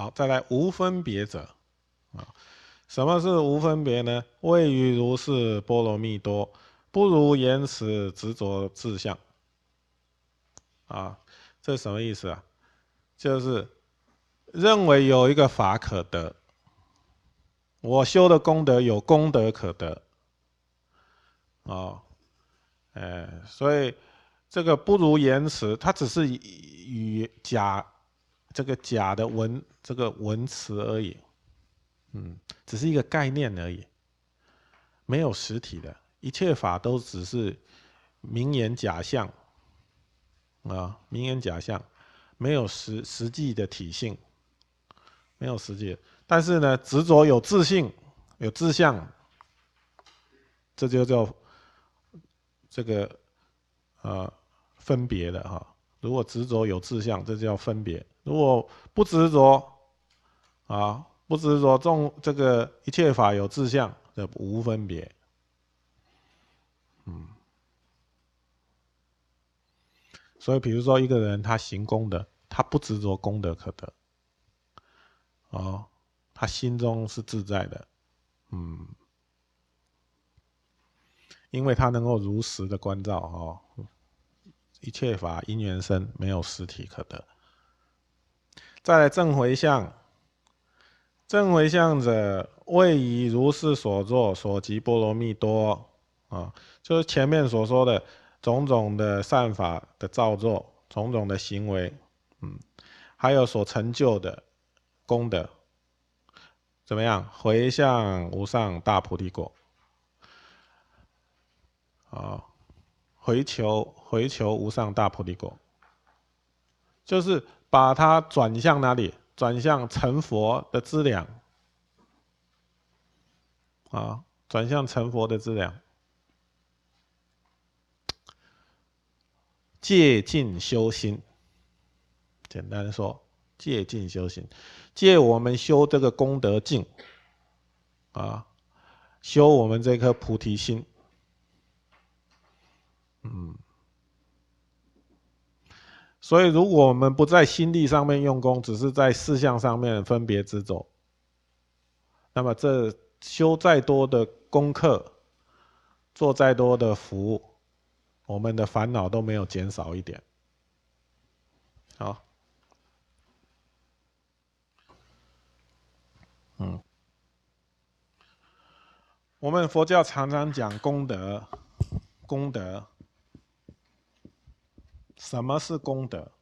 好，再来无分别者啊，什么是无分别呢？谓于如是波罗蜜多，不如言辞执着志向。啊，这什么意思啊？就是认为有一个法可得，我修的功德有功德可得。啊，哎，所以这个不如言辞，它只是与假这个假的文这个文词而已，嗯，只是一个概念而已，没有实体的，一切法都只是名言假象，啊，名言假象，没有实实际的体性，没有实际，但是呢，执着有自信，有志向，这就叫。这个呃分别的哈，如果执着有志向，这就叫分别；如果不执着啊，不执着众这个一切法有志向，这无分别。嗯，所以比如说一个人他行功德，他不执着功德可得，哦，他心中是自在的，嗯。因为他能够如实的关照哦，一切法因缘生，没有实体可得。再来正回向，正回向者，位以如是所作所及波罗蜜多啊，就是前面所说的种种的善法的造作，种种的行为，嗯，还有所成就的功德，怎么样？回向无上大菩提果。啊，回求回求无上大菩提果，就是把它转向哪里？转向成佛的资粮。啊，转向成佛的资粮。借尽修心，简单说，借尽修心，借我们修这个功德尽，啊，修我们这颗菩提心。嗯，所以如果我们不在心力上面用功，只是在事项上面分别执着，那么这修再多的功课，做再多的服务，我们的烦恼都没有减少一点。好，嗯，我们佛教常常讲功德，功德。什么是功德？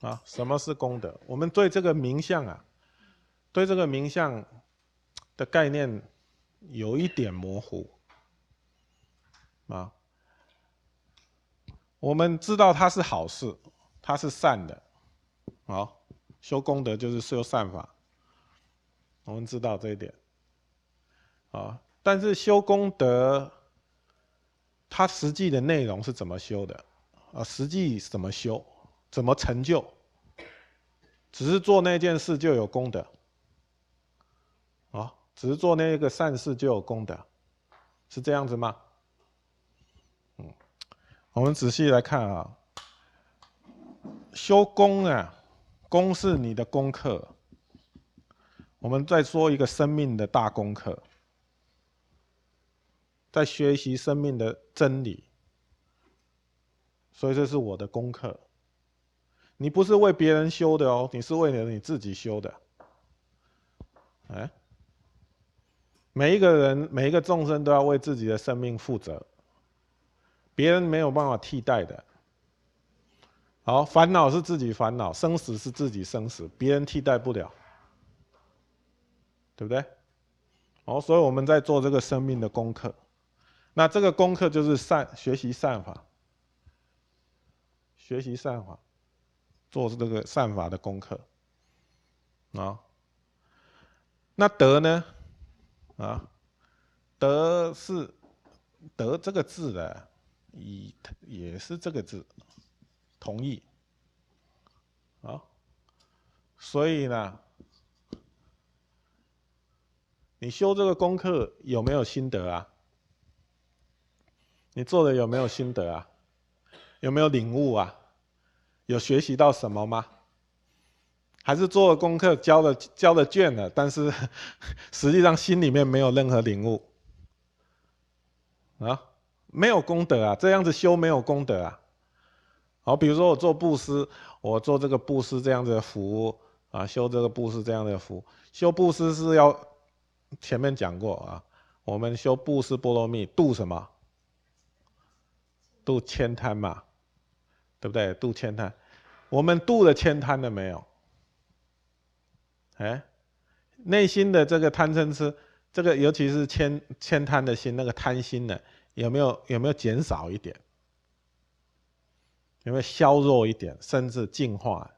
啊，什么是功德？我们对这个名相啊，对这个名相的概念有一点模糊啊。我们知道它是好事，它是善的，好，修功德就是修善法，我们知道这一点啊。但是修功德。它实际的内容是怎么修的？啊，实际怎么修？怎么成就？只是做那件事就有功德？啊，只是做那个善事就有功德？是这样子吗？嗯，我们仔细来看啊，修功啊，功是你的功课。我们再说一个生命的大功课。在学习生命的真理，所以这是我的功课。你不是为别人修的哦，你是为了你自己修的。哎，每一个人、每一个众生都要为自己的生命负责，别人没有办法替代的。好，烦恼是自己烦恼，生死是自己生死，别人替代不了，对不对？好，所以我们在做这个生命的功课。那这个功课就是善学习善法，学习善法，做这个善法的功课啊。那德呢？啊，德是德这个字的，以也是这个字，同意啊。所以呢，你修这个功课有没有心得啊？你做的有没有心得啊？有没有领悟啊？有学习到什么吗？还是做了功课、交了交了卷了，但是 实际上心里面没有任何领悟啊，没有功德啊，这样子修没有功德啊。好，比如说我做布施，我做这个布施这样子的服务啊，修这个布施这样的服务，修布施是要前面讲过啊，我们修布施波罗蜜度什么？度千贪嘛，对不对？度千贪，我们度了千贪了没有？哎，内心的这个贪嗔痴，这个尤其是千千贪的心，那个贪心呢，有没有有没有减少一点？有没有削弱一点，甚至净化？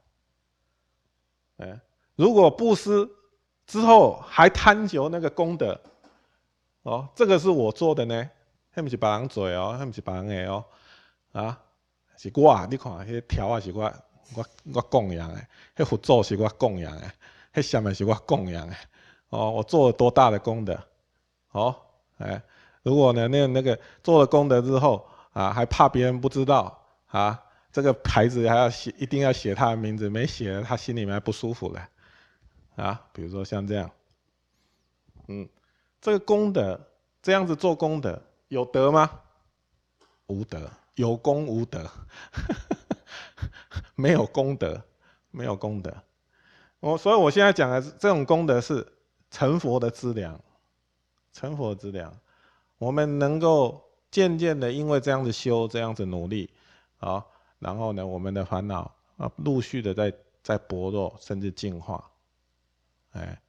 哎，如果布施之后还贪求那个功德，哦，这个是我做的呢，那不是别人做哦，那不是别人诶哦，啊，是我，你看，迄条啊是我，我我供养的，迄佛祖是我供养的。那下面是我供养诶，哦，我做了多大的功德，哦，哎，如果呢，那那个做了功德之后啊，还怕别人不知道啊，这个牌子还要写，一定要写他的名字，没写他心里面不舒服了，啊，比如说像这样，嗯，这个功德这样子做功德有德吗？无德，有功无德，没有功德，没有功德。我所以，我现在讲的这种功德是成佛的资粮，成佛的资粮。我们能够渐渐的，因为这样子修，这样子努力，啊，然后呢，我们的烦恼啊，陆续的在在薄弱，甚至净化。哎，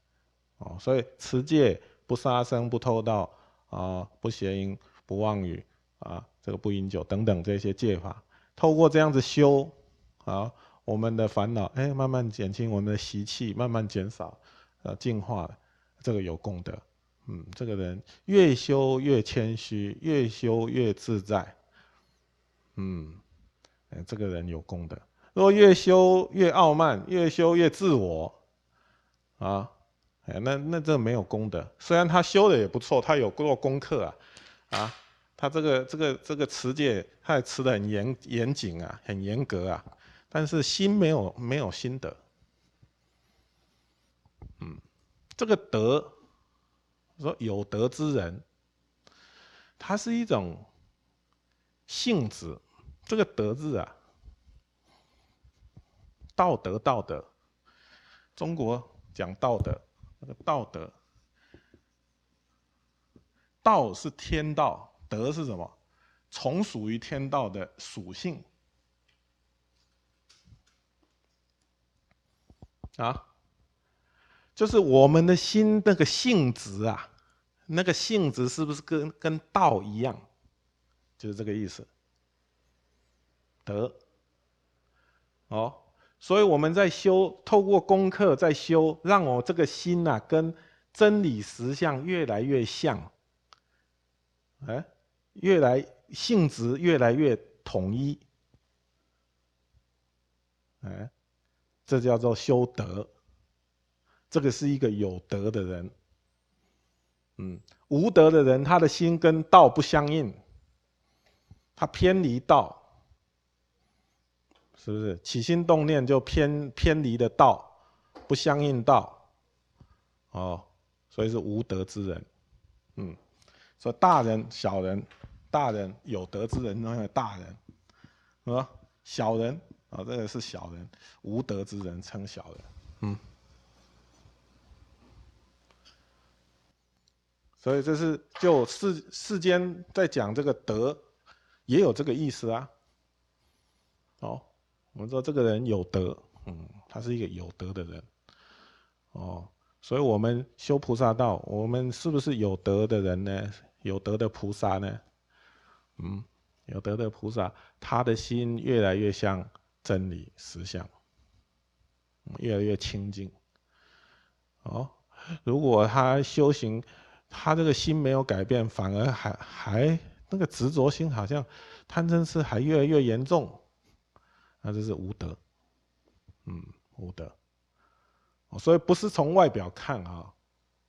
哦，所以持戒、不杀生、不偷盗啊，不邪淫、不妄语啊，这个不饮酒等等这些戒法，透过这样子修，啊。我们的烦恼，哎，慢慢减轻；我们的习气慢慢减少，呃，净化，这个有功德。嗯，这个人越修越谦虚，越修越自在。嗯，哎，这个人有功德。如果越修越傲慢，越修越自我，啊，哎，那那这没有功德。虽然他修的也不错，他有做功课啊，啊，他这个这个这个持戒，他也持的很严严谨啊，很严格啊。但是心没有没有心得，嗯，这个德，说有德之人，他是一种性质。这个德字啊，道德道德，中国讲道德，那个道德，道是天道，德是什么？从属于天道的属性。啊，就是我们的心那个性质啊，那个性质是不是跟跟道一样？就是这个意思。德，哦，所以我们在修，透过功课在修，让我这个心呐，跟真理实相越来越像，哎，越来性质越来越统一，哎。这叫做修德，这个是一个有德的人。嗯，无德的人，他的心跟道不相应，他偏离道，是不是？起心动念就偏偏离的道，不相应道，哦，所以是无德之人。嗯，说大人、小人，大人有德之人，那个大人，是吧？小人。啊，这个是小人，无德之人称小人。嗯，所以这是就世世间在讲这个德，也有这个意思啊。哦，我们说这个人有德，嗯，他是一个有德的人。哦，所以我们修菩萨道，我们是不是有德的人呢？有德的菩萨呢？嗯，有德的菩萨，他的心越来越像。真理实相越来越清净。哦，如果他修行，他这个心没有改变，反而还还那个执着心，好像贪嗔痴还越来越严重，那这是无德。嗯，无德。所以不是从外表看啊，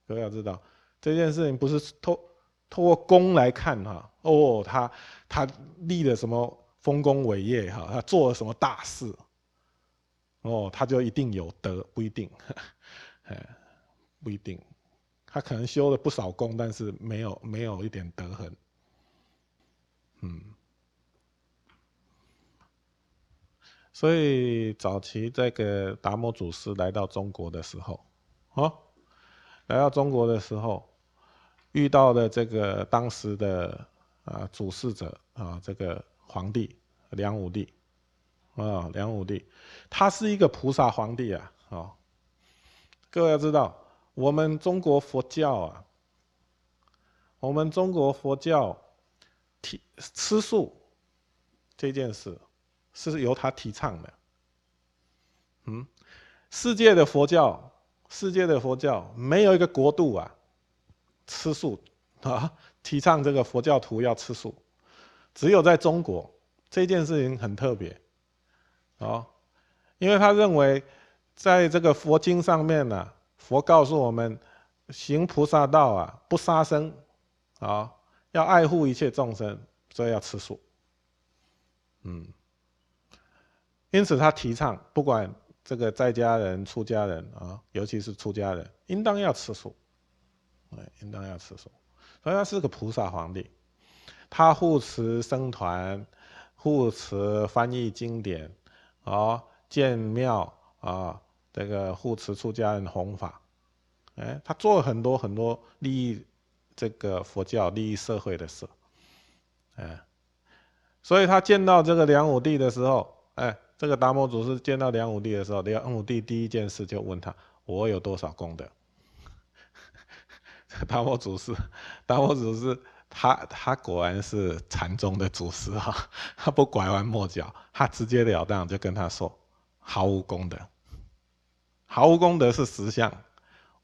各位要知道这件事情不是透透过功来看哈。哦，他他立了什么？丰功伟业哈，他做了什么大事哦，他就一定有德，不一定，哎，不一定，他可能修了不少功，但是没有没有一点德行，嗯。所以早期这个达摩祖师来到中国的时候，哦，来到中国的时候，遇到的这个当时的啊主事者啊这个皇帝梁武帝，啊梁武帝，他是一个菩萨皇帝啊，哦，各位要知道，我们中国佛教啊，我们中国佛教提吃素这件事。是由他提倡的，嗯，世界的佛教，世界的佛教没有一个国度啊，吃素 啊，提倡这个佛教徒要吃素，只有在中国这件事情很特别，啊，因为他认为在这个佛经上面呢，佛告诉我们行菩萨道啊，不杀生，啊，要爱护一切众生，所以要吃素，嗯。因此，他提倡不管这个在家人、出家人啊，尤其是出家人，应当要吃素，哎，应当要吃素。所以他是个菩萨皇帝，他护持僧团，护持翻译经典，啊，建庙啊，这个护持出家人弘法，哎，他做了很多很多利益这个佛教、利益社会的事，哎，所以他见到这个梁武帝的时候，哎。这个达摩祖师见到梁武帝的时候，梁武帝第一件事就问他：“我有多少功德？”达摩祖师，达摩祖师，他他果然是禅宗的祖师哈，他不拐弯抹角，他直截了当就跟他说：“毫无功德，毫无功德是实相，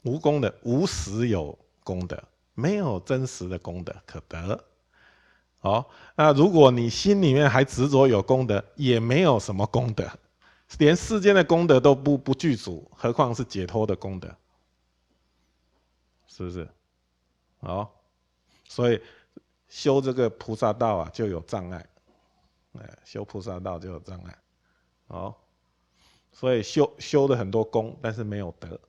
无功德无实有功德，没有真实的功德可得。”哦，那如果你心里面还执着有功德，也没有什么功德，连世间的功德都不不具足，何况是解脱的功德，是不是？哦，所以修这个菩萨道啊，就有障碍，哎，修菩萨道就有障碍，哦，所以修修了很多功，但是没有德，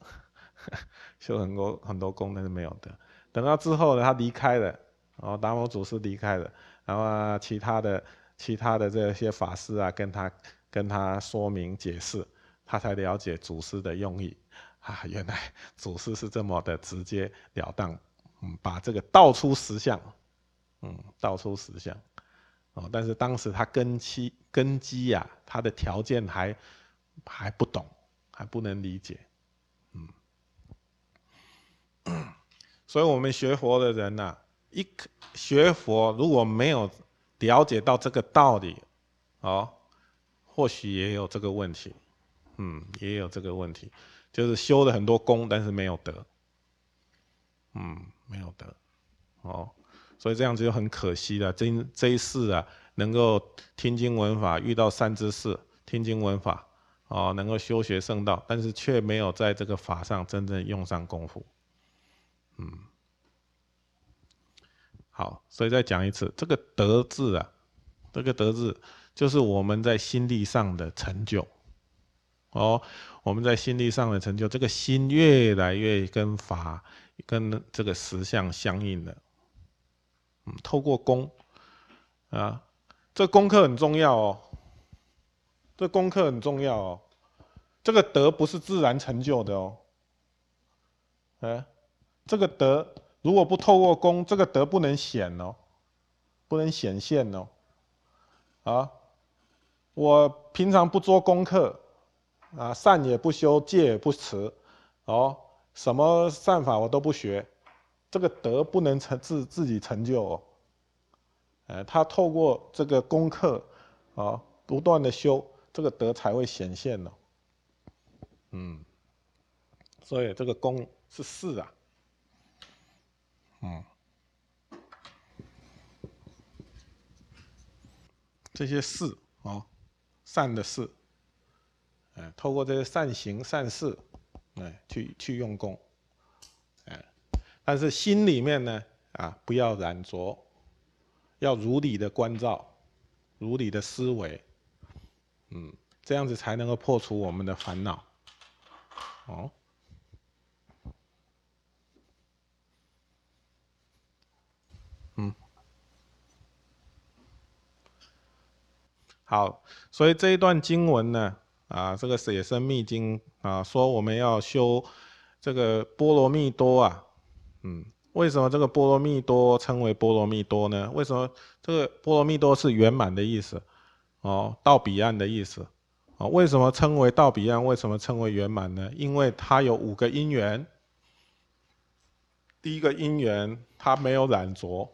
修很多很多功，但是没有德，等到之后呢，他离开了。然后达摩祖师离开了，然后啊其他的其他的这些法师啊，跟他跟他说明解释，他才了解祖师的用意。啊，原来祖师是这么的直截了当，嗯，把这个道出实相，嗯，道出实相，哦，但是当时他根基根基呀，他的条件还还不懂，还不能理解，嗯，所以我们学佛的人呐。一学佛如果没有了解到这个道理，哦，或许也有这个问题，嗯，也有这个问题，就是修了很多功，但是没有德，嗯，没有德，哦，所以这样子就很可惜了。这这一世啊，能够听经闻法，遇到善知识，听经闻法，哦，能够修学圣道，但是却没有在这个法上真正用上功夫，嗯。好，所以再讲一次，这个德字啊，这个德字就是我们在心力上的成就。哦，我们在心力上的成就，这个心越来越跟法、跟这个实相相应的。嗯，透过功啊，这功课很重要哦。这功课很重要哦。这个德不是自然成就的哦。哎，这个德。如果不透过功，这个德不能显哦，不能显现哦。啊，我平常不做功课，啊，善也不修，戒也不持，哦，什么善法我都不学，这个德不能成自自己成就哦。呃，他透过这个功课，啊，不断的修，这个德才会显现哦。嗯，所以这个功是事啊。嗯，这些事哦，善的事，哎，透过这些善行善事，哎，去去用功，哎，但是心里面呢，啊，不要染着，要如理的关照，如理的思维，嗯，这样子才能够破除我们的烦恼。哦，嗯，好，所以这一段经文呢，啊，这个《写生密经》啊，说我们要修这个波罗蜜多啊，嗯，为什么这个波罗蜜多称为波罗蜜多呢？为什么这个波罗蜜多是圆满的意思？哦，到彼岸的意思。啊，为什么称为到彼岸？为什么称为圆满呢？因为它有五个因缘。第一个因缘，它没有染着。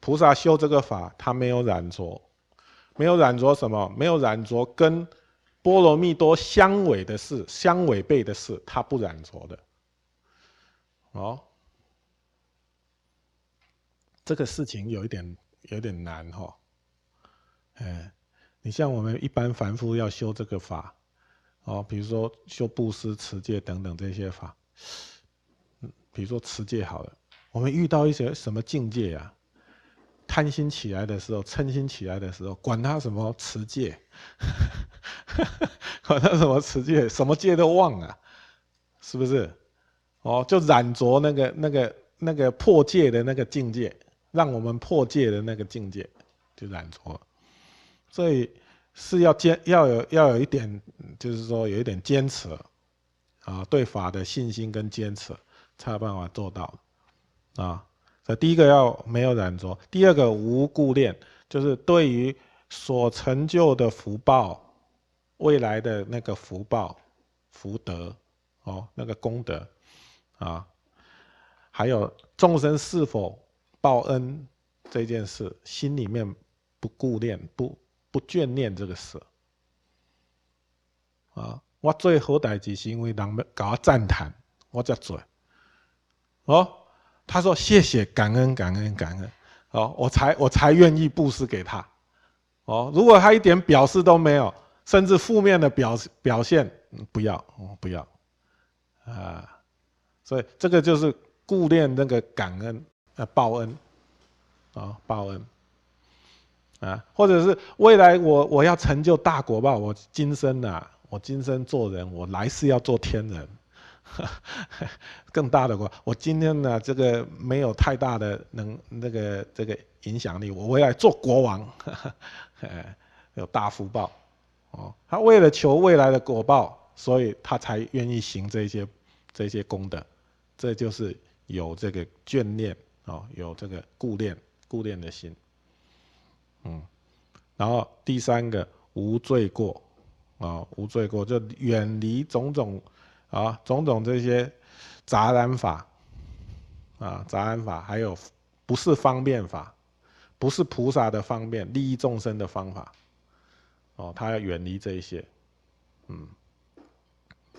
菩萨修这个法，他没有染着，没有染着什么？没有染着跟波罗蜜多相违的事，相违背的事，他不染着的。哦，这个事情有一点有点难哈，哎。你像我们一般凡夫要修这个法，哦，比如说修布施、持戒等等这些法，嗯，比如说持戒好了，我们遇到一些什么境界啊？贪心起来的时候，嗔心起来的时候，管他什么持戒，管他什么持戒，什么戒都忘了，是不是？哦，就染着那个、那个、那个破戒的那个境界，让我们破戒的那个境界就染着。所以是要坚要有要有一点，就是说有一点坚持，啊，对法的信心跟坚持才有办法做到，啊，所以第一个要没有染着，第二个无故恋，就是对于所成就的福报，未来的那个福报、福德，哦，那个功德，啊，还有众生是否报恩这件事，心里面不顾恋不。不眷恋这个事啊！我最好代志是因为人们搞赞叹，我才做。哦，他说谢谢感恩感恩感恩，哦，我才我才愿意布施给他。哦，如果他一点表示都没有，甚至负面的表表现，不要，不要啊！所以这个就是顾念那个感恩呃报恩啊报恩。啊，或者是未来我我要成就大国吧，我今生呐，我今生做人，我来世要做天人，更大的国。我今天呢，这个没有太大的能那个这个影响力，我未来做国王，有大福报。哦，他为了求未来的果报，所以他才愿意行这些这些功德，这就是有这个眷恋哦，有这个顾恋顾恋的心。嗯，然后第三个无罪过，啊，无罪过就远离种种啊种种这些杂染法，啊杂染法，还有不是方便法，不是菩萨的方便利益众生的方法，哦，他要远离这一些，嗯，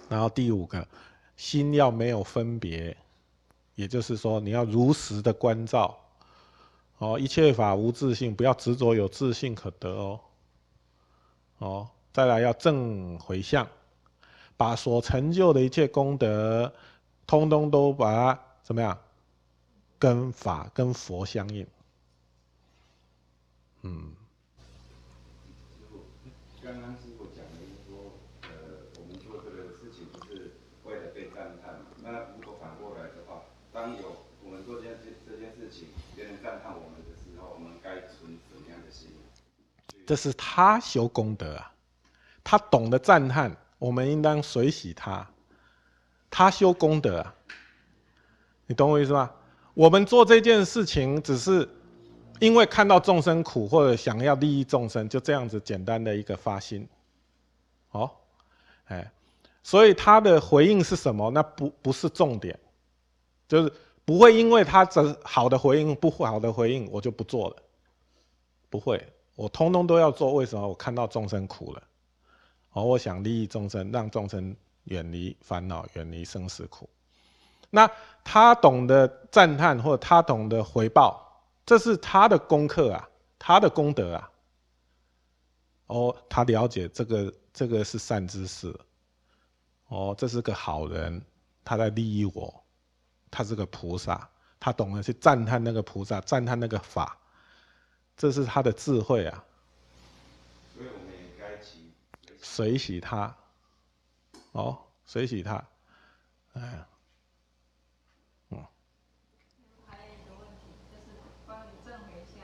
然后第五个心要没有分别，也就是说你要如实的关照。哦，一切法无自性，不要执着有自性可得哦。哦，再来要正回向，把所成就的一切功德，通通都把它怎么样，跟法跟佛相应。嗯。刚刚师傅讲的说，呃，我们做这个事情不是为了被赞叹那如果反过来的话，当有我们做这件事这件事情，别人赞叹我们的时候，我们该存怎么样的心。这是他修功德啊，他懂得赞叹，我们应当随喜他。他修功德啊，你懂我意思吗？我们做这件事情，只是因为看到众生苦，或者想要利益众生，就这样子简单的一个发心。哦，哎，所以他的回应是什么？那不不是重点，就是不会因为他这好的回应，不好的回应，我就不做了，不会。我通通都要做，为什么？我看到众生苦了，哦，我想利益众生，让众生远离烦恼，远离生死苦。那他懂得赞叹，或者他懂得回报，这是他的功课啊，他的功德啊。哦，他了解这个，这个是善知识。哦，这是个好人，他在利益我，他是个菩萨，他懂得去赞叹那个菩萨，赞叹那个法。这是他的智慧啊，所以我们也该随喜他，哦，随喜他，哎，嗯。还有一个问题，就是关于正回向。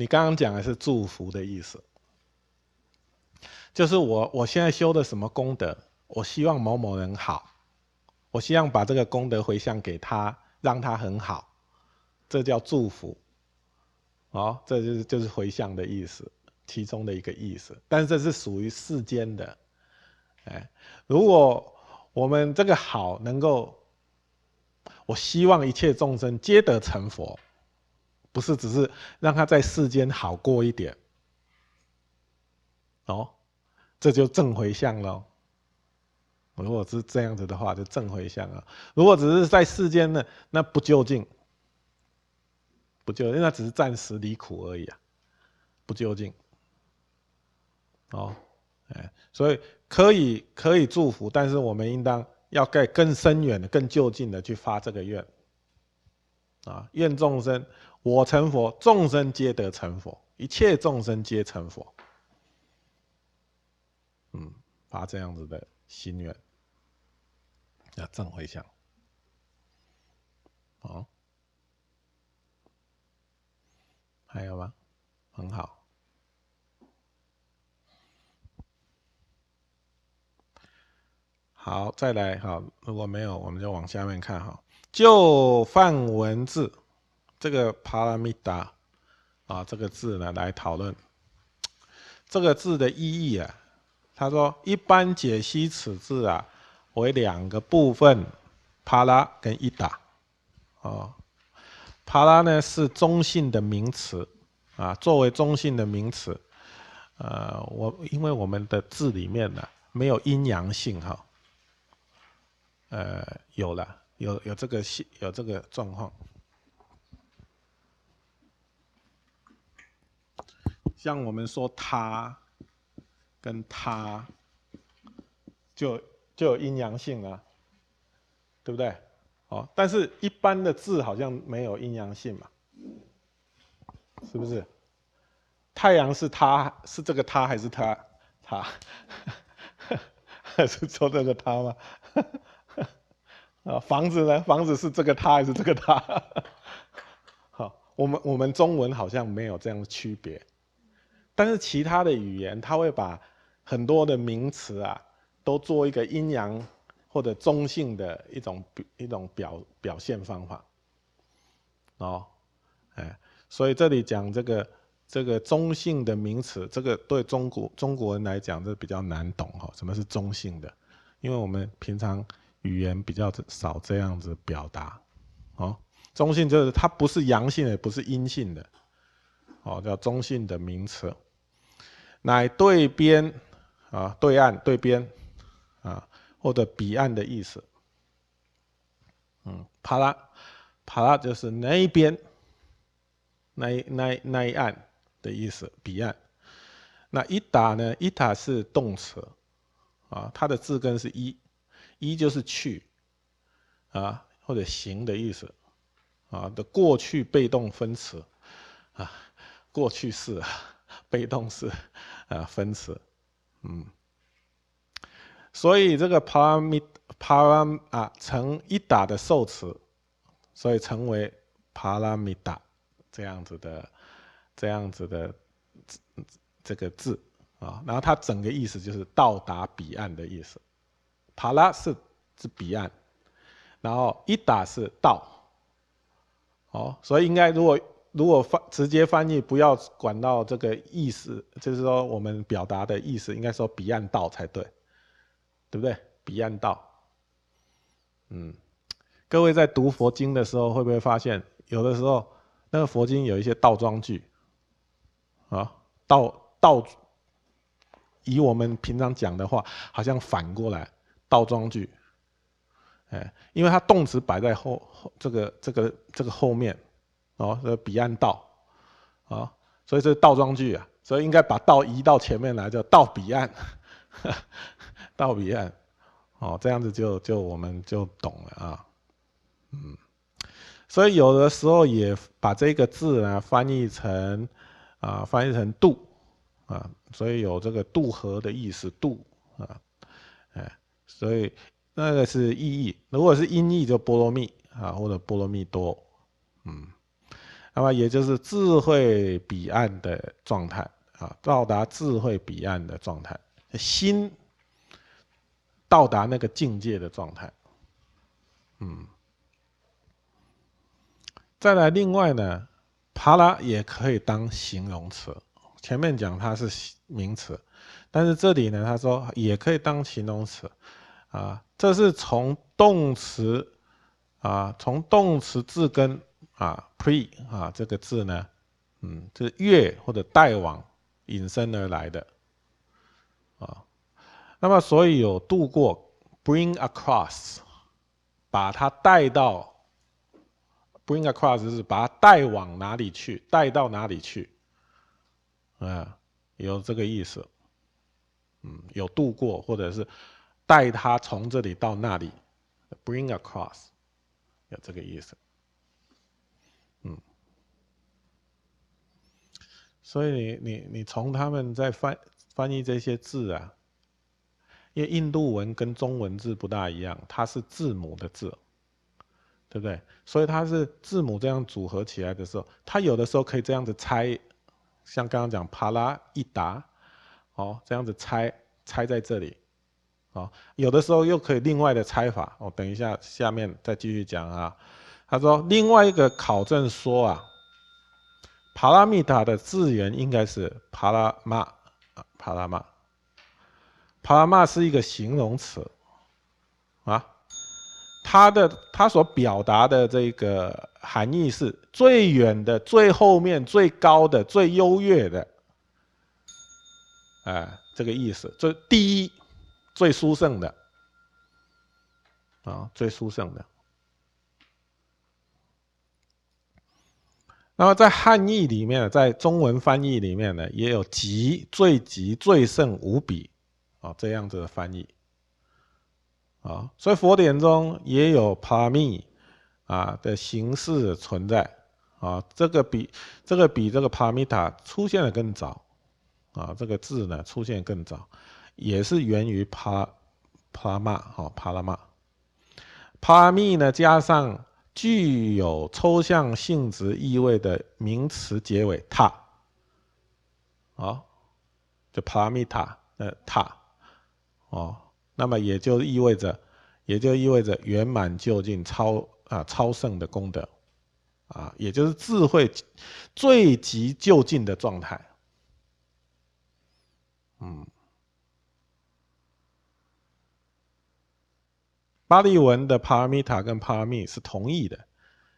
你刚刚讲的是祝福的意思，就是我我现在修的什么功德，我希望某某人好，我希望把这个功德回向给他，让他很好，这叫祝福。哦，这就是就是回向的意思，其中的一个意思。但是这是属于世间的，哎，如果。我们这个好能够，我希望一切众生皆得成佛，不是只是让他在世间好过一点，哦，这就正回向了。如果是这样子的话，就正回向了。如果只是在世间呢，那不究竟，不究竟，那只是暂时离苦而已啊，不究竟。哦，哎，所以。可以可以祝福，但是我们应当要盖更深远的、更就近的去发这个愿。啊，愿众生我成佛，众生皆得成佛，一切众生皆成佛。嗯，发这样子的心愿，要正回向。好，还有吗？很好。好，再来哈。如果没有，我们就往下面看哈。就放文字这个帕拉米达啊，这个字呢来讨论这个字的意义啊。他说，一般解析此字啊为两个部分，帕拉跟伊达。哦，帕拉呢是中性的名词啊，作为中性的名词，呃，我因为我们的字里面呢没有阴阳性哈。呃，有了，有有这个系，有这个状况。像我们说他跟他，就就有阴阳性啊，对不对？哦，但是一般的字好像没有阴阳性嘛，是不是？太阳是他是这个他还是他他，还 是说这个他吗？啊，房子呢？房子是这个他还是这个他？好，我们我们中文好像没有这样的区别，但是其他的语言，它会把很多的名词啊，都做一个阴阳或者中性的一种一种表表现方法。哦，哎，所以这里讲这个这个中性的名词，这个对中国中国人来讲，这比较难懂哈。什么是中性的？因为我们平常。语言比较少这样子表达，哦，中性就是它不是阳性的，不是阴性的，哦，叫中性的名词，乃对边啊，对岸、对边啊，或者彼岸的意思。嗯，帕拉，帕拉就是那一边，那一那那一岸的意思，彼岸。那伊达呢？伊达是动词，啊，它的字根是一。一就是去，啊，或者行的意思，啊的过去被动分词，啊，过去式，被动式，啊分词，嗯，所以这个帕拉米帕拉啊成一打的受词，所以成为帕拉米达这样子的这样子的这个字啊，然后它整个意思就是到达彼岸的意思。帕拉是是彼岸，然后一打是到，哦，所以应该如果如果翻直接翻译，不要管到这个意思，就是说我们表达的意思，应该说彼岸道才对，对不对？彼岸道，嗯，各位在读佛经的时候，会不会发现有的时候那个佛经有一些倒装句，啊，倒倒以我们平常讲的话，好像反过来倒装句，哎，因为它动词摆在后后这个这个这个后面，哦，这彼岸道，啊，所以这是倒装句啊，所以应该把道移到前面来，叫到彼岸，到彼岸，哦，这样子就就我们就懂了啊，嗯，所以有的时候也把这个字呢翻译成啊翻译成度。啊，所以有这个渡河的意思，渡啊，哎，所以那个是意义。如果是音译，就波罗蜜啊，或者波罗蜜多，嗯，那么也就是智慧彼岸的状态啊，到达智慧彼岸的状态，心到达那个境界的状态，嗯。再来，另外呢，帕拉也可以当形容词。前面讲它是名词，但是这里呢，他说也可以当形容词，啊，这是从动词啊，从动词字根啊，pre 啊这个字呢，嗯，就是越或者带往引申而来的，啊，那么所以有渡过，bring across，把它带到，bring across 是把它带往哪里去，带到哪里去。啊，有这个意思，嗯，有渡过，或者是带他从这里到那里，bring across，有这个意思，嗯，所以你你你从他们在翻翻译这些字啊，因为印度文跟中文字不大一样，它是字母的字，对不对？所以它是字母这样组合起来的时候，它有的时候可以这样子拆。像刚刚讲帕拉一达，哦，这样子拆拆在这里，哦，有的时候又可以另外的拆法，哦，等一下下面再继续讲啊。他说另外一个考证说啊，帕拉密达的字源应该是帕拉玛啊，帕拉玛，帕拉玛是一个形容词，啊。它的它所表达的这个含义是最远的、最后面、最高的、最优越的，哎，这个意思，这第一、最殊胜的，啊，最殊胜的。那么在汉译里面，在中文翻译里面呢，也有极、最极、最胜、无比，啊，这样子的翻译。啊，所以佛典中也有帕密啊的形式存在。啊，这个比这个比这个帕米塔出现的更早。啊，这个字呢出现更早，也是源于帕帕拉玛哈帕拉玛，帕密呢加上具有抽象性质意味的名词结尾塔，啊，就帕密塔呃塔，哦。那么也就意味着，也就意味着圆满究竟、超啊超胜的功德，啊，也就是智慧最极究竟的状态。嗯，巴利文的帕拉米塔跟帕拉密是同义的，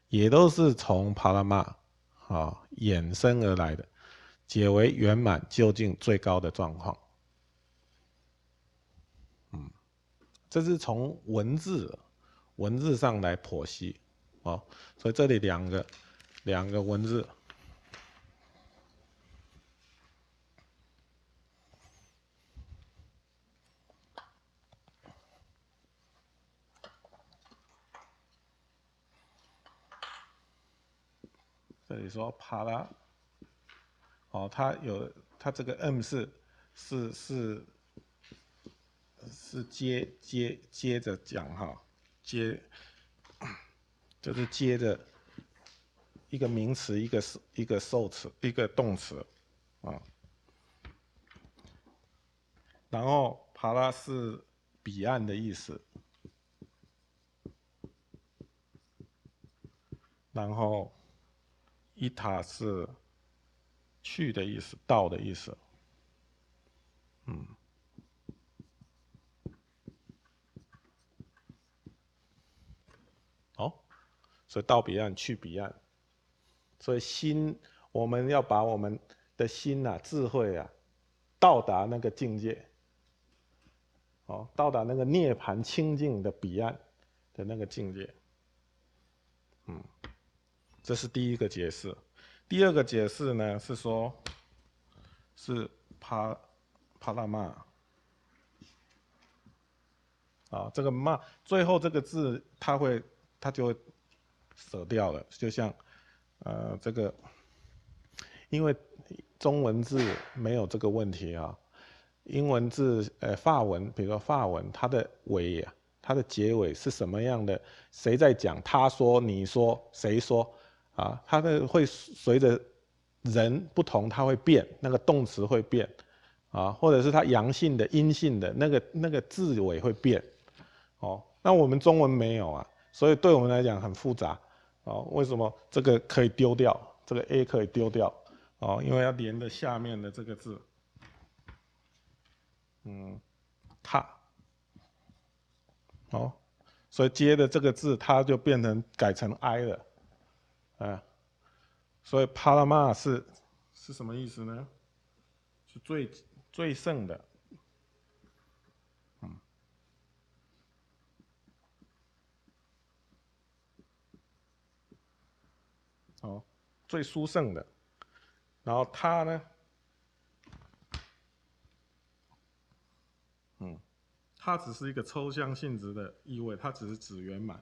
也都是从帕拉玛啊衍生而来的，解为圆满究竟最高的状况。嗯这是从文字文字上来剖析，哦，所以这里两个两个文字，这里说帕拉，哦，它有它这个 M 是是是。是接接接着讲哈，接就是接着一个名词，一个一个受词，一个动词啊。然后帕拉是彼岸的意思，然后伊塔是去的意思，到的意思，嗯。所以到彼岸去彼岸，所以心我们要把我们的心呐智慧啊，到达那个境界，哦，到达那个涅槃清净的彼岸的那个境界。嗯，这是第一个解释。第二个解释呢是说，是帕帕拉玛。啊，这个骂最后这个字，它会，它就会舍掉了，就像，呃，这个，因为中文字没有这个问题啊，英文字，呃，法文，比如说法文，它的尾呀，它的结尾是什么样的？谁在讲？他说，你说，谁说？啊，它的会随着人不同，它会变，那个动词会变，啊，或者是它阳性的、阴性的那个那个字尾会变。哦，那我们中文没有啊，所以对我们来讲很复杂。哦，为什么这个可以丢掉？这个 a 可以丢掉？哦，因为要连着下面的这个字。嗯，踏。哦，所以接的这个字，它就变成改成 i 了。啊，所以帕拉玛是是什么意思呢？是最最盛的。哦，最殊胜的，然后它呢，嗯，它只是一个抽象性质的意味，它只是指圆满，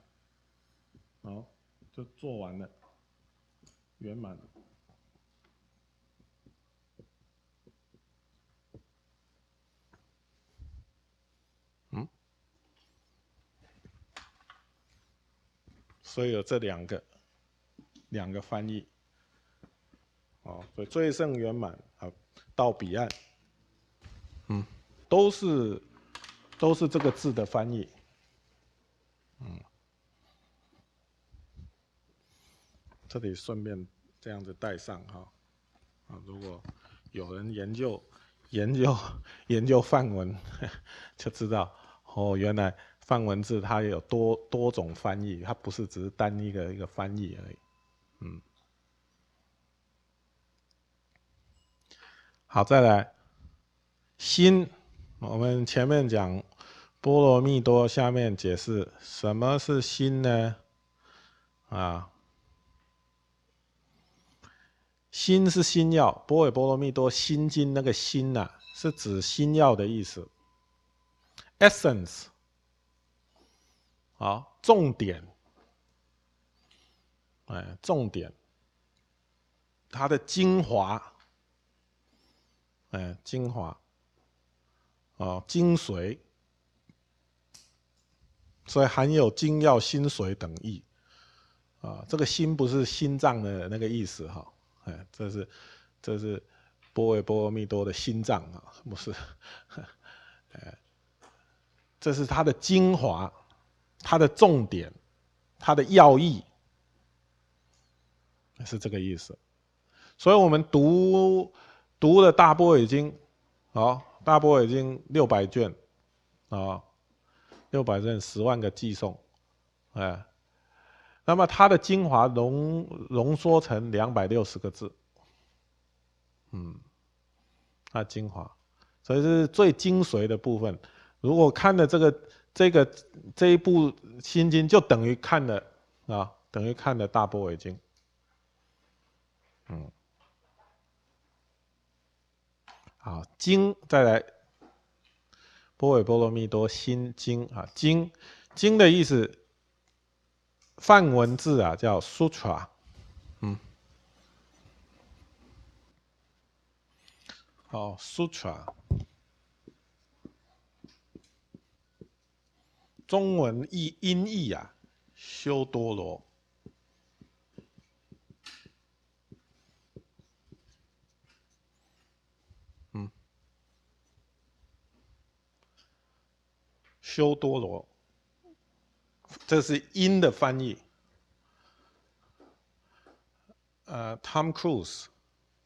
好，就做完了，圆满，嗯，所以有这两个。两个翻译，哦，所以最胜圆满啊，到彼岸，嗯，都是都是这个字的翻译，嗯，这里顺便这样子带上哈，啊，如果有人研究研究 研究梵文，就知道哦，原来梵文字它有多多种翻译，它不是只是单一的一个翻译而已。嗯，好，再来心。我们前面讲波罗蜜多，下面解释什么是心呢？啊，心是心药，波尔波罗蜜多心经那个心呐，是指心药的意思。essence，好，重点。哎，重点，它的精华，哎，精华，啊，精髓，所以含有精要、心髓等意，啊，这个心不是心脏的那个意思哈，这是这是波维波罗蜜多的心脏啊，不是，哎，这是它的精华，它的重点，它的要义。是这个意思，所以我们读读了大波已经，好，大波已经六百卷，啊，六百卷十万个寄送，哎，那么它的精华浓浓缩成两百六十个字，嗯，它精华，所以是最精髓的部分。如果看了这个这个这一部心经，就等于看了啊，等于看了大波已经。嗯，好，经再来，波尾波罗蜜多心经啊，经。经的意思，梵文字啊叫 sutra，嗯，好，sutra，中文译音译啊，修多罗。嗯。修多罗，这是音的翻译。呃，Tom Cruise，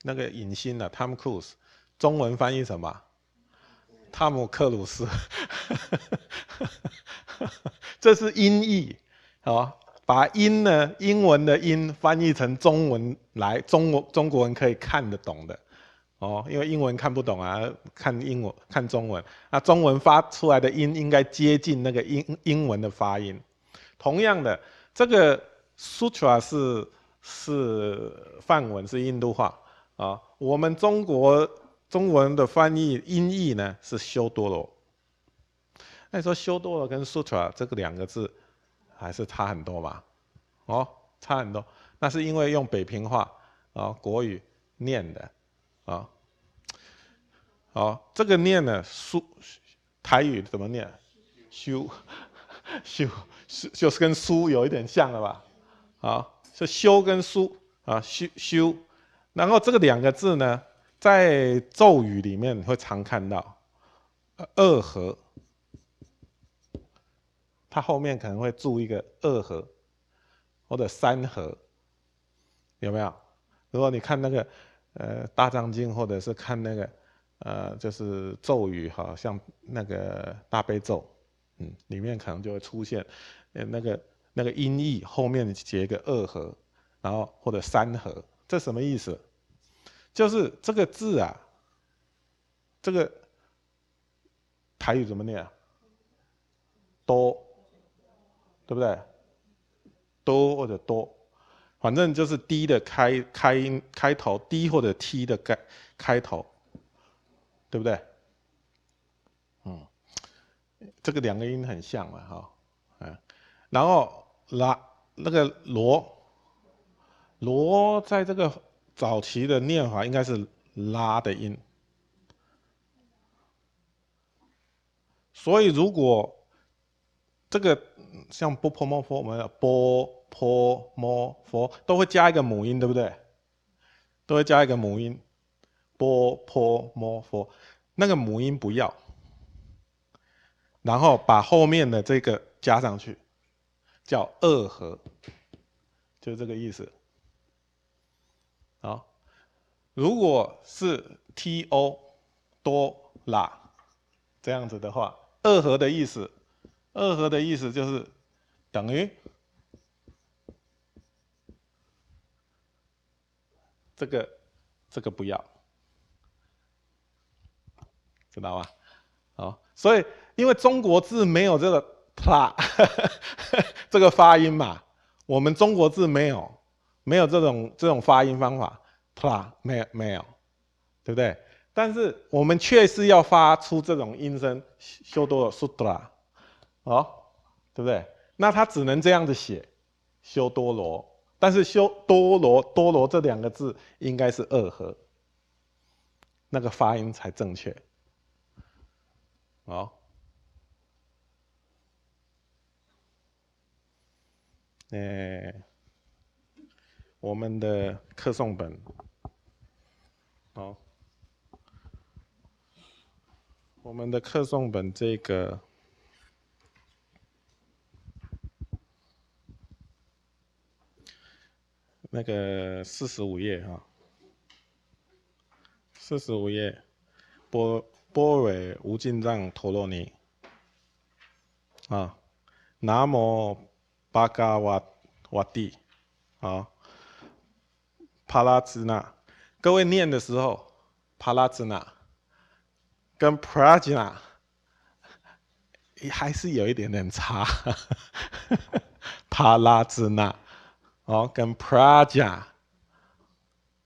那个影星啊？Tom Cruise，中文翻译什么？汤姆克鲁斯。这是音译，好，把音呢，英文的音翻译成中文来，中国中国人可以看得懂的，哦，因为英文看不懂啊，看英文看中文，那中文发出来的音应该接近那个英英文的发音。同样的，这个 sutra 是是梵文，是印度话啊。我们中国中文的翻译音译呢是修多罗。那你说修多罗跟 sutra 这个两个字还是差很多吧？哦，差很多。那是因为用北平话啊国语念的。啊，好，这个念呢，书台语怎么念？修 修修就是跟书有一点像了吧？啊，是修跟书啊，修修。然后这个两个字呢，在咒语里面会常看到，二合，它后面可能会注一个二合或者三合，有没有？如果你看那个。呃，大藏经或者是看那个，呃，就是咒语好，像那个大悲咒，嗯，里面可能就会出现，呃，那个那个音译后面结一个二合，然后或者三合，这什么意思？就是这个字啊，这个台语怎么念啊？多，对不对？多或者多。反正就是 D 的开开音开头，D 或者 T 的开开头，对不对？这个两个音很像嘛，哈，嗯，然后拉那个罗罗在这个早期的念法应该是拉的音，所以如果这个像波波摩佛，我们波。婆摩佛都会加一个母音，对不对？都会加一个母音，波婆摩佛，那个母音不要，然后把后面的这个加上去，叫二合，就这个意思。好，如果是 T O 多啦这样子的话，二合的意思，二合的意思就是等于。这个，这个不要，知道吧？好，所以因为中国字没有这个“啪”这个发音嘛，我们中国字没有，没有这种这种发音方法，“，“pla” 没有没有，对不对？但是我们确实要发出这种音声，修多罗苏多拉，哦，对不对？那他只能这样子写，修多罗。但是修多罗多罗这两个字应该是二合，那个发音才正确。好，哎，我们的课诵本，好，我们的课诵本这个。那个四十五页哈，四十五页，波波尾无尽藏陀罗尼啊，南无巴嘎瓦瓦蒂啊，帕拉兹那，各位念的时候，帕拉兹那跟 prajna 还是有一点点差，帕拉兹那。好，跟 praja，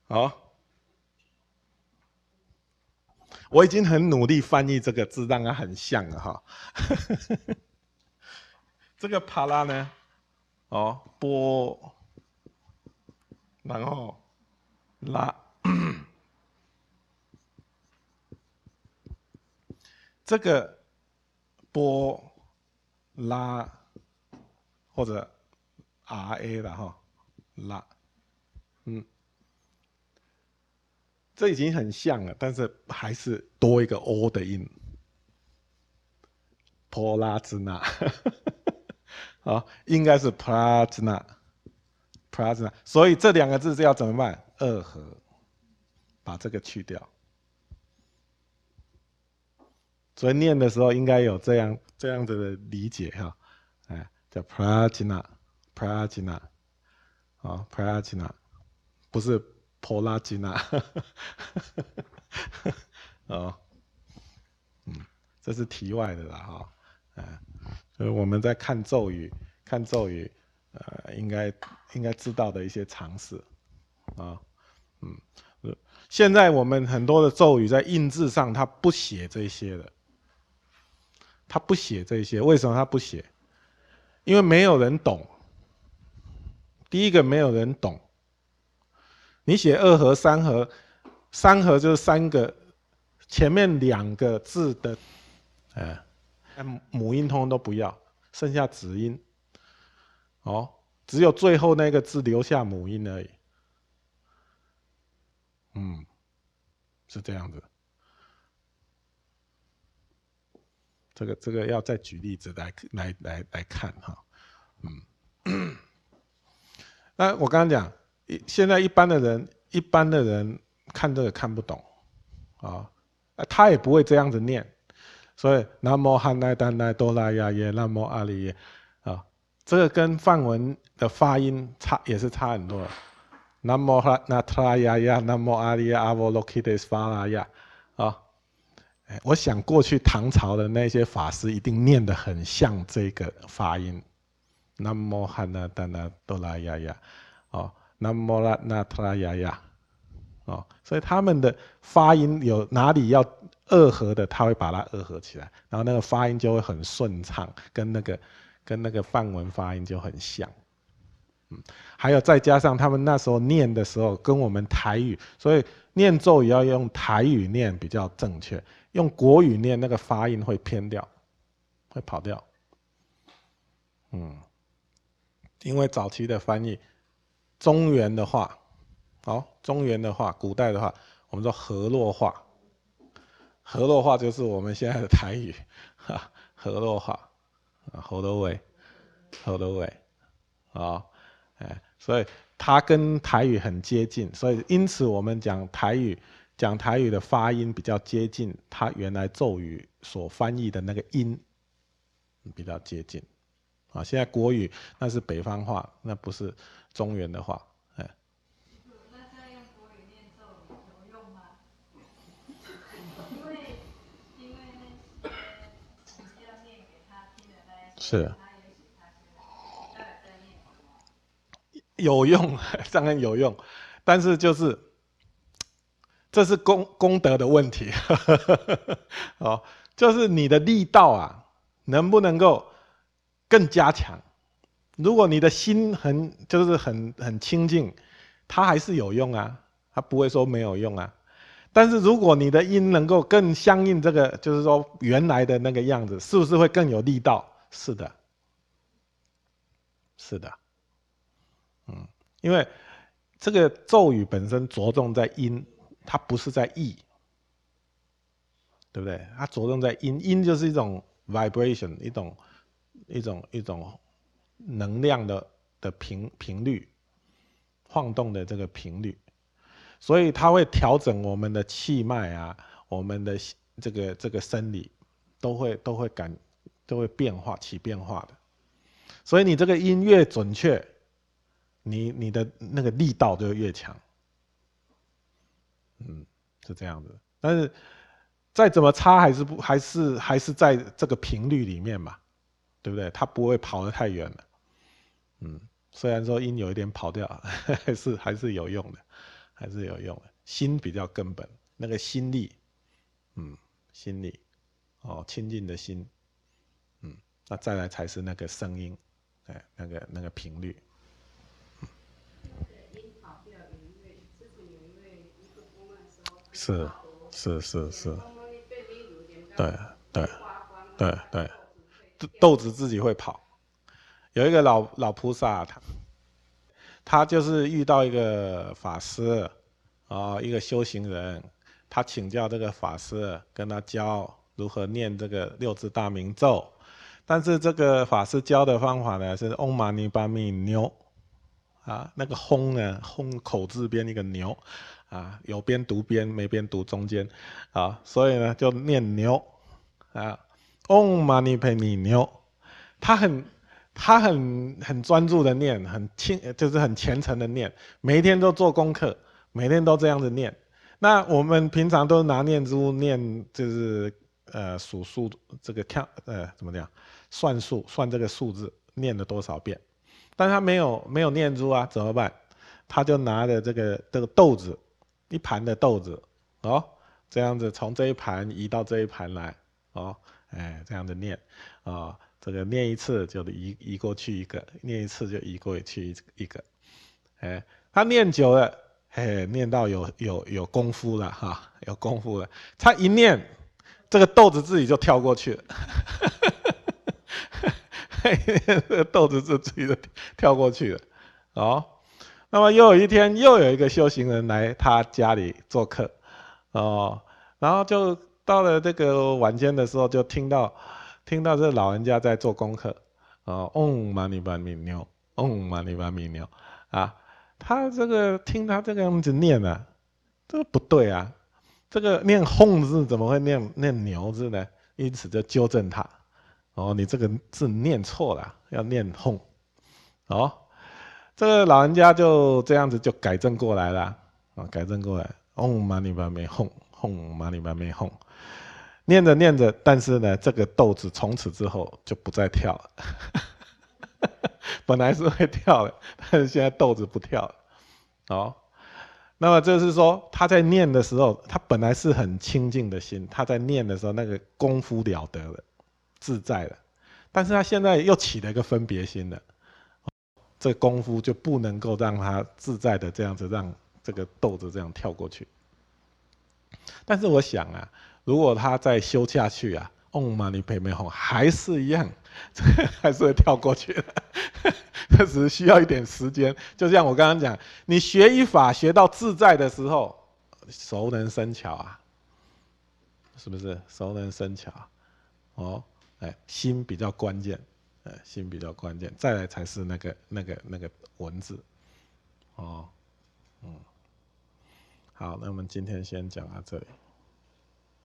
好，我已经很努力翻译这个字，让它很像了哈。这个帕拉呢，哦，波，然后拉，这个波拉或者 R A 的哈。拉，嗯，这已经很像了，但是还是多一个 o 的音，波拉兹纳，好，应该是 p a 兹纳，p a 兹纳，所以这两个字是要怎么办？二合，把这个去掉。所以念的时候应该有这样这样子的理解哈，哎，叫 p a 兹纳，p a 兹纳。啊，普拉吉纳，不是普拉吉纳。哦，嗯，这是题外的啦哈，嗯，所以我们在看咒语，看咒语，呃，应该应该知道的一些常识，啊，嗯，现在我们很多的咒语在印字上，它不写这些的，它不写这些，为什么它不写？因为没有人懂。第一个没有人懂，你写二合三合，三合就是三个前面两个字的，哎，母音通通都不要，剩下子音，哦，只有最后那个字留下母音而已，嗯，是这样子，这个这个要再举例子来来来来看哈，嗯。那我刚刚讲，一现在一般的人，一般的人看这个看不懂，啊，他也不会这样子念，所以南无汉奈丹奈多拉呀耶，南无阿里耶，啊，这个跟梵文的发音差也是差很多。南无哈那特拉呀呀，南无阿里耶阿波罗基德斯法拉呀，啊，我想过去唐朝的那些法师一定念得很像这个发音。南无汉那达那多拉呀呀，哦，南无拉那特拉呀呀，哦，所以他们的发音有哪里要二合的，他会把它二合起来，然后那个发音就会很顺畅，跟那个跟那个梵文发音就很像。嗯，还有再加上他们那时候念的时候跟我们台语，所以念咒也要用台语念比较正确，用国语念那个发音会偏掉，会跑掉。嗯。因为早期的翻译，中原的话，好，中原的话，古代的话，我们说河洛话，河洛话就是我们现在的台语，哈，河洛话，啊，河洛尾，河洛尾，啊，哎，所以它跟台语很接近，所以因此我们讲台语，讲台语的发音比较接近它原来咒语所翻译的那个音，比较接近。啊，现在国语那是北方话，那不是中原的话，哎。那这样用国语念咒有用吗？因为因为那些你要念给他听的那些，是。有用，当然有用，但是就是这是功功德的问题，哦，就是你的力道啊，能不能够？更加强，如果你的心很就是很很清净，它还是有用啊，它不会说没有用啊。但是如果你的音能够更相应这个，就是说原来的那个样子，是不是会更有力道？是的，是的，嗯，因为这个咒语本身着重在音，它不是在意，对不对？它着重在音，音就是一种 vibration，一种。一种一种能量的的频频率，晃动的这个频率，所以它会调整我们的气脉啊，我们的这个这个生理都会都会感都会变化起变化的，所以你这个音越准确，你你的那个力道就越强，嗯，是这样子。但是再怎么差，还是不还是还是在这个频率里面嘛。对不对？它不会跑得太远了，嗯，虽然说音有一点跑掉，还是还是有用的，还是有用的。心比较根本，那个心力，嗯，心力，哦，亲近的心，那再来才是那个声音，哎，那个那个频率，是是是是，对对对对。豆子自己会跑。有一个老老菩萨，他他就是遇到一个法师，啊，一个修行人，他请教这个法师，跟他教如何念这个六字大明咒。但是这个法师教的方法呢，是嗡嘛呢叭咪牛，啊，那个轰呢，轰口字边一个牛，啊，有边读边，没边读中间，啊，所以呢就念牛，啊。嗡嘛呢叭咪牛，他很他很很专注的念，很清就是很虔诚的念，每一天都做功课，每天都这样子念。那我们平常都拿念珠念，就是呃数数这个跳呃怎么讲，算数算这个数字念了多少遍，但他没有没有念珠啊，怎么办？他就拿着这个这个豆子，一盘的豆子哦，这样子从这一盘移到这一盘来哦，哎这样子念啊，这个念一次就移移过去一个，念一次就移过去一个，哎，他念久了。嘿，念到有有有功夫了哈，有功夫了。他一念，这个豆子自己就跳过去了，豆子就自己就跳过去了。哦，那么又有一天，又有一个修行人来他家里做客，哦，然后就到了这个晚间的时候，就听到听到这老人家在做功课，哦，嗡嘛呢叭咪牛，嗡嘛呢叭咪牛，啊。他这个听他这个样子念啊，这个不对啊，这个念“哄”字怎么会念念“牛”字呢？因此就纠正他，哦，你这个字念错了，要念“哄”。哦，这个老人家就这样子就改正过来了，啊，改正过来，“嗡嘛呢叭咪哄，哄嘛呢叭咪哄”，念着念着，但是呢，这个豆子从此之后就不再跳了。本来是会跳的，但是现在豆子不跳了。哦，那么就是说他在念的时候，他本来是很清净的心，他在念的时候那个功夫了得了，自在了。但是他现在又起了一个分别心了，这功夫就不能够让他自在的这样子让这个豆子这样跳过去。但是我想啊，如果他再修下去啊。嗡嘛呢叭咪吽还是一样，还是会跳过去的，这只是需要一点时间。就像我刚刚讲，你学一法学到自在的时候，熟能生巧啊，是不是？熟能生巧，哦，哎，心比较关键，哎，心比较关键，再来才是那个那个那个文字，哦，嗯，好，那我们今天先讲到这里。